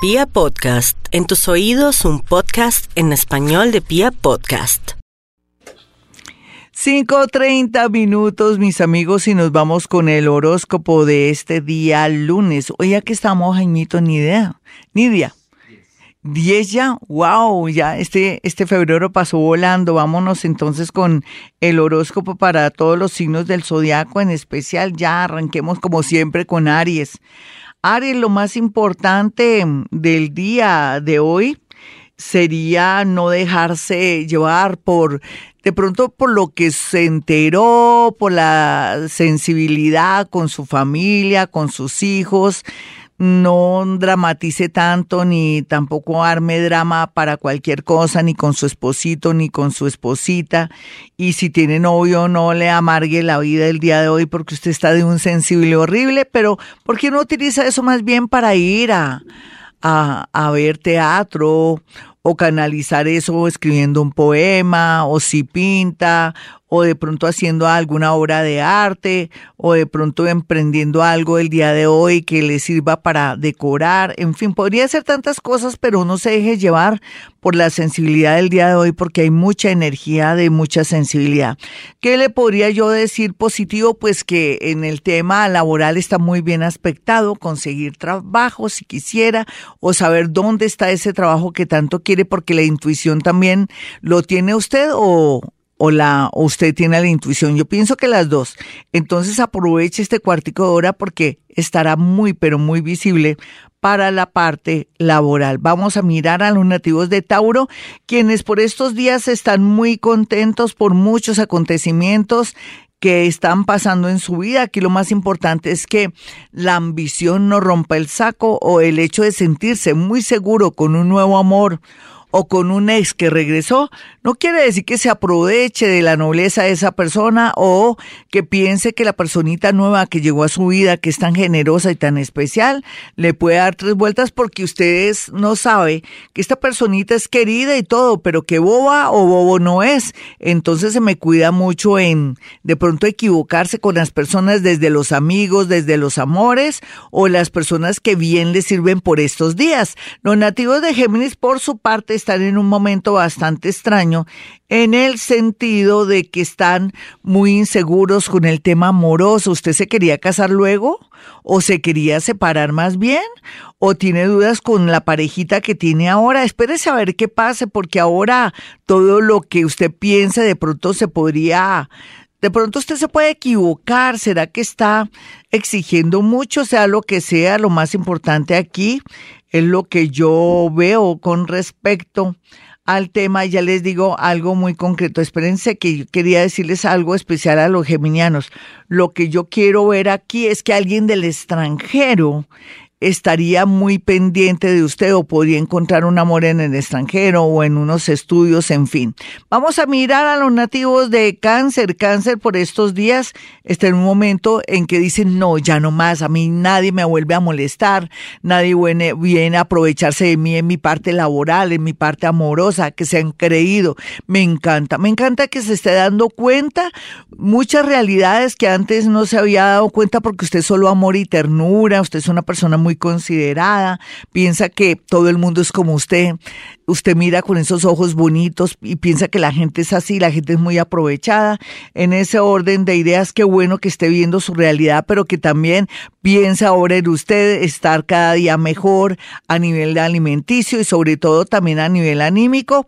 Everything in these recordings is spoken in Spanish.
Pia Podcast, en tus oídos un podcast en español de Pia Podcast. 5.30 minutos, mis amigos, y nos vamos con el horóscopo de este día lunes. Ya que estamos, Jaimito, ni idea. 10 ya, wow, ya este, este febrero pasó volando. Vámonos entonces con el horóscopo para todos los signos del zodiaco, en especial ya arranquemos como siempre con Aries. Aries, lo más importante del día de hoy sería no dejarse llevar por de pronto por lo que se enteró, por la sensibilidad con su familia, con sus hijos, no dramatice tanto ni tampoco arme drama para cualquier cosa, ni con su esposito, ni con su esposita. Y si tiene novio, no le amargue la vida el día de hoy porque usted está de un sensible horrible, pero ¿por qué no utiliza eso más bien para ir a, a, a ver teatro o canalizar eso escribiendo un poema, o si pinta, o de pronto haciendo alguna obra de arte, o de pronto emprendiendo algo el día de hoy que le sirva para decorar, en fin, podría hacer tantas cosas, pero no se deje llevar por la sensibilidad del día de hoy, porque hay mucha energía de mucha sensibilidad. ¿Qué le podría yo decir positivo? Pues que en el tema laboral está muy bien aspectado, conseguir trabajo si quisiera, o saber dónde está ese trabajo que tanto quiere, porque la intuición también lo tiene usted o, o la usted tiene la intuición. Yo pienso que las dos. Entonces aproveche este cuartico de hora porque estará muy pero muy visible para la parte laboral. Vamos a mirar a los nativos de Tauro, quienes por estos días están muy contentos por muchos acontecimientos que están pasando en su vida. Aquí lo más importante es que la ambición no rompa el saco o el hecho de sentirse muy seguro con un nuevo amor o con un ex que regresó, no quiere decir que se aproveche de la nobleza de esa persona o que piense que la personita nueva que llegó a su vida, que es tan generosa y tan especial, le puede dar tres vueltas porque ustedes no sabe que esta personita es querida y todo, pero que boba o bobo no es. Entonces se me cuida mucho en de pronto equivocarse con las personas desde los amigos, desde los amores o las personas que bien le sirven por estos días. Los nativos de Géminis, por su parte, están en un momento bastante extraño en el sentido de que están muy inseguros con el tema amoroso. ¿Usted se quería casar luego? ¿O se quería separar más bien? ¿O tiene dudas con la parejita que tiene ahora? Espérese a ver qué pase, porque ahora todo lo que usted piensa de pronto se podría de pronto usted se puede equivocar, ¿será que está exigiendo mucho? Sea lo que sea, lo más importante aquí es lo que yo veo con respecto al tema. Ya les digo algo muy concreto. Espérense que yo quería decirles algo especial a los geminianos. Lo que yo quiero ver aquí es que alguien del extranjero estaría muy pendiente de usted o podría encontrar un amor en el extranjero o en unos estudios, en fin. Vamos a mirar a los nativos de cáncer. Cáncer por estos días está en un momento en que dicen, no, ya no más, a mí nadie me vuelve a molestar, nadie viene, viene a aprovecharse de mí en mi parte laboral, en mi parte amorosa, que se han creído. Me encanta, me encanta que se esté dando cuenta muchas realidades que antes no se había dado cuenta porque usted es solo amor y ternura, usted es una persona muy muy considerada, piensa que todo el mundo es como usted, usted mira con esos ojos bonitos y piensa que la gente es así, la gente es muy aprovechada. En ese orden de ideas, qué bueno que esté viendo su realidad, pero que también piensa ahora en usted estar cada día mejor a nivel alimenticio y sobre todo también a nivel anímico.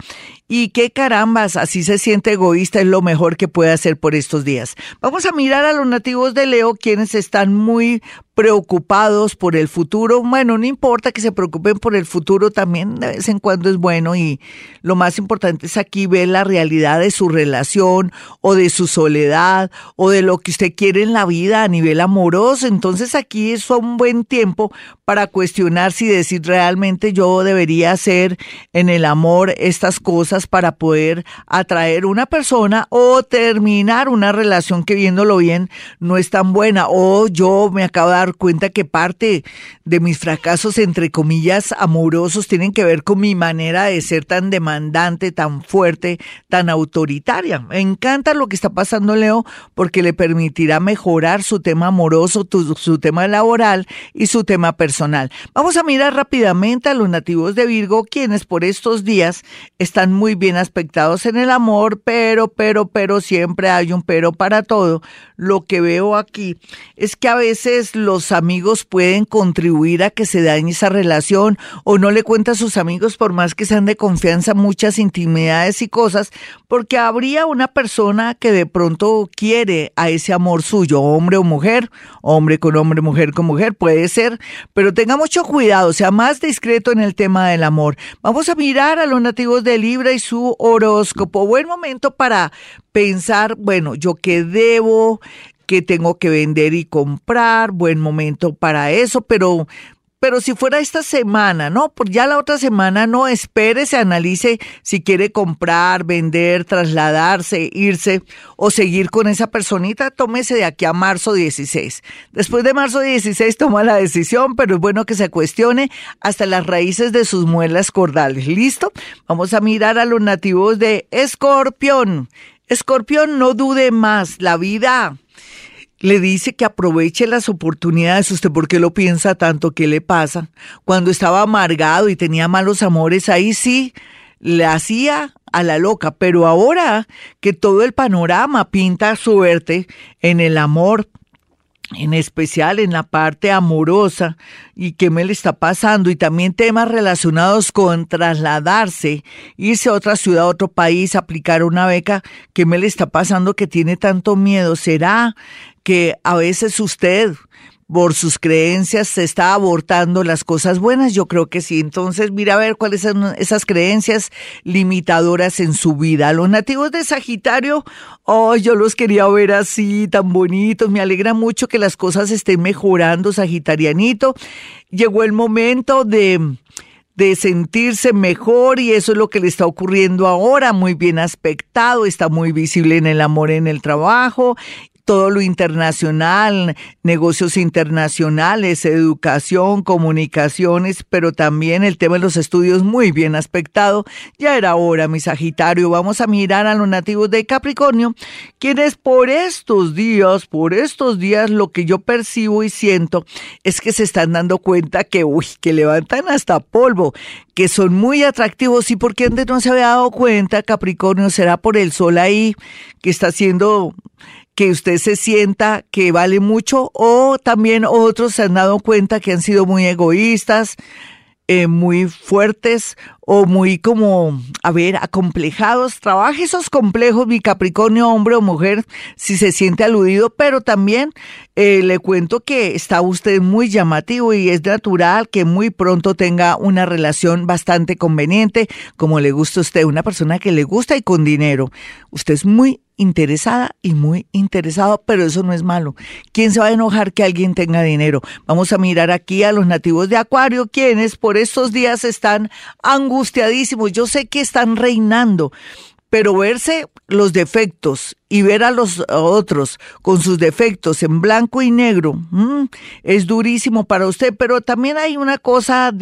Y qué carambas, así se siente egoísta, es lo mejor que puede hacer por estos días. Vamos a mirar a los nativos de Leo, quienes están muy preocupados por el futuro. Bueno, no importa que se preocupen por el futuro, también de vez en cuando es bueno y lo más importante es aquí ver la realidad de su relación o de su soledad o de lo que usted quiere en la vida a nivel amoroso. Entonces aquí es un buen tiempo para cuestionar si decir realmente yo debería hacer en el amor estas cosas para poder atraer una persona o terminar una relación que viéndolo bien no es tan buena o yo me acabo de dar cuenta que parte de mis fracasos, entre comillas, amorosos, tienen que ver con mi manera de ser tan demandante, tan fuerte, tan autoritaria. Me encanta lo que está pasando, Leo, porque le permitirá mejorar su tema amoroso, su tema laboral y su tema personal. Vamos a mirar rápidamente a los nativos de Virgo, quienes por estos días están muy bien aspectados en el amor, pero, pero, pero siempre hay un pero para todo. Lo que veo aquí es que a veces los amigos pueden contribuir a que se dañe esa relación o no le cuenta a sus amigos por más que sean de confianza muchas intimidades y cosas, porque habría una persona que de pronto quiere a ese amor suyo, hombre o mujer, hombre con hombre, mujer con mujer, puede ser, pero tenga mucho cuidado, sea más discreto en el tema del amor. Vamos a mirar a los nativos de Libra y su horóscopo. Buen momento para pensar, bueno, yo qué debo, qué tengo que vender y comprar, buen momento para eso, pero pero si fuera esta semana, ¿no? Por ya la otra semana no espere, se analice si quiere comprar, vender, trasladarse, irse o seguir con esa personita, tómese de aquí a marzo 16. Después de marzo 16 toma la decisión, pero es bueno que se cuestione hasta las raíces de sus muelas cordales. ¿Listo? Vamos a mirar a los nativos de Escorpión. Escorpión, no dude más, la vida le dice que aproveche las oportunidades. ¿Usted por qué lo piensa tanto? ¿Qué le pasa? Cuando estaba amargado y tenía malos amores, ahí sí le hacía a la loca, pero ahora que todo el panorama pinta suerte en el amor, en especial en la parte amorosa y qué me le está pasando y también temas relacionados con trasladarse, irse a otra ciudad, a otro país, aplicar una beca, qué me le está pasando que tiene tanto miedo. ¿Será que a veces usted por sus creencias se está abortando las cosas buenas? Yo creo que sí. Entonces, mira a ver cuáles son esas creencias limitadoras en su vida. Los nativos de Sagitario, oh, yo los quería ver así, tan bonitos. Me alegra mucho que las cosas estén mejorando, Sagitarianito. Llegó el momento de de sentirse mejor y eso es lo que le está ocurriendo ahora, muy bien aspectado, está muy visible en el amor, en el trabajo todo lo internacional, negocios internacionales, educación, comunicaciones, pero también el tema de los estudios muy bien aspectado. Ya era hora, mi Sagitario. Vamos a mirar a los nativos de Capricornio, quienes por estos días, por estos días, lo que yo percibo y siento es que se están dando cuenta que, uy, que levantan hasta polvo, que son muy atractivos. ¿Y por qué antes no se había dado cuenta, Capricornio? ¿Será por el sol ahí que está haciendo que usted se sienta que vale mucho o también otros se han dado cuenta que han sido muy egoístas, eh, muy fuertes o muy como, a ver, acomplejados. Trabaje esos complejos, mi Capricornio, hombre o mujer, si se siente aludido, pero también eh, le cuento que está usted muy llamativo y es natural que muy pronto tenga una relación bastante conveniente, como le gusta a usted, una persona que le gusta y con dinero. Usted es muy interesada y muy interesado, pero eso no es malo. ¿Quién se va a enojar que alguien tenga dinero? Vamos a mirar aquí a los nativos de Acuario, quienes por estos días están angustiadísimos. Yo sé que están reinando, pero verse los defectos y ver a los otros con sus defectos en blanco y negro mm, es durísimo para usted, pero también hay una cosa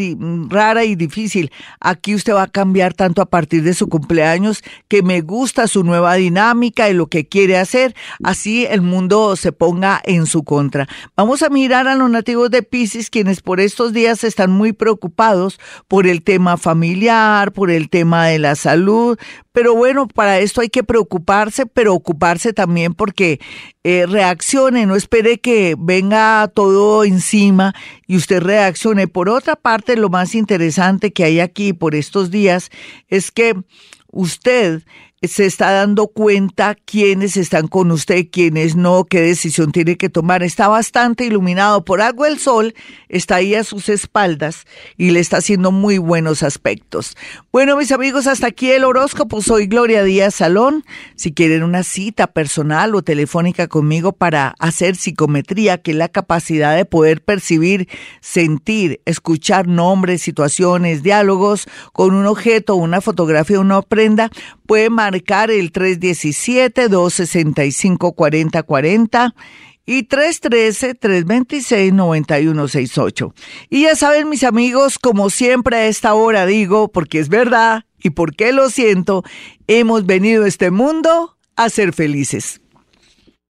rara y difícil. Aquí usted va a cambiar tanto a partir de su cumpleaños que me gusta su nueva dinámica y lo que quiere hacer, así el mundo se ponga en su contra. Vamos a mirar a los nativos de Pisces, quienes por estos días están muy preocupados por el tema familiar, por el tema de la salud, pero para esto hay que preocuparse, pero ocuparse también porque eh, reaccione, no espere que venga todo encima y usted reaccione. Por otra parte, lo más interesante que hay aquí por estos días es que usted se está dando cuenta quiénes están con usted, quiénes no, qué decisión tiene que tomar. Está bastante iluminado por algo el sol, está ahí a sus espaldas y le está haciendo muy buenos aspectos. Bueno, mis amigos, hasta aquí el horóscopo. Soy Gloria Díaz Salón. Si quieren una cita personal o telefónica conmigo para hacer psicometría, que es la capacidad de poder percibir, sentir, escuchar nombres, situaciones, diálogos con un objeto, una fotografía, una prenda, pueden marcar el 317-265-4040 y 313-326-9168. Y ya saben, mis amigos, como siempre a esta hora digo, porque es verdad y porque lo siento, hemos venido a este mundo a ser felices.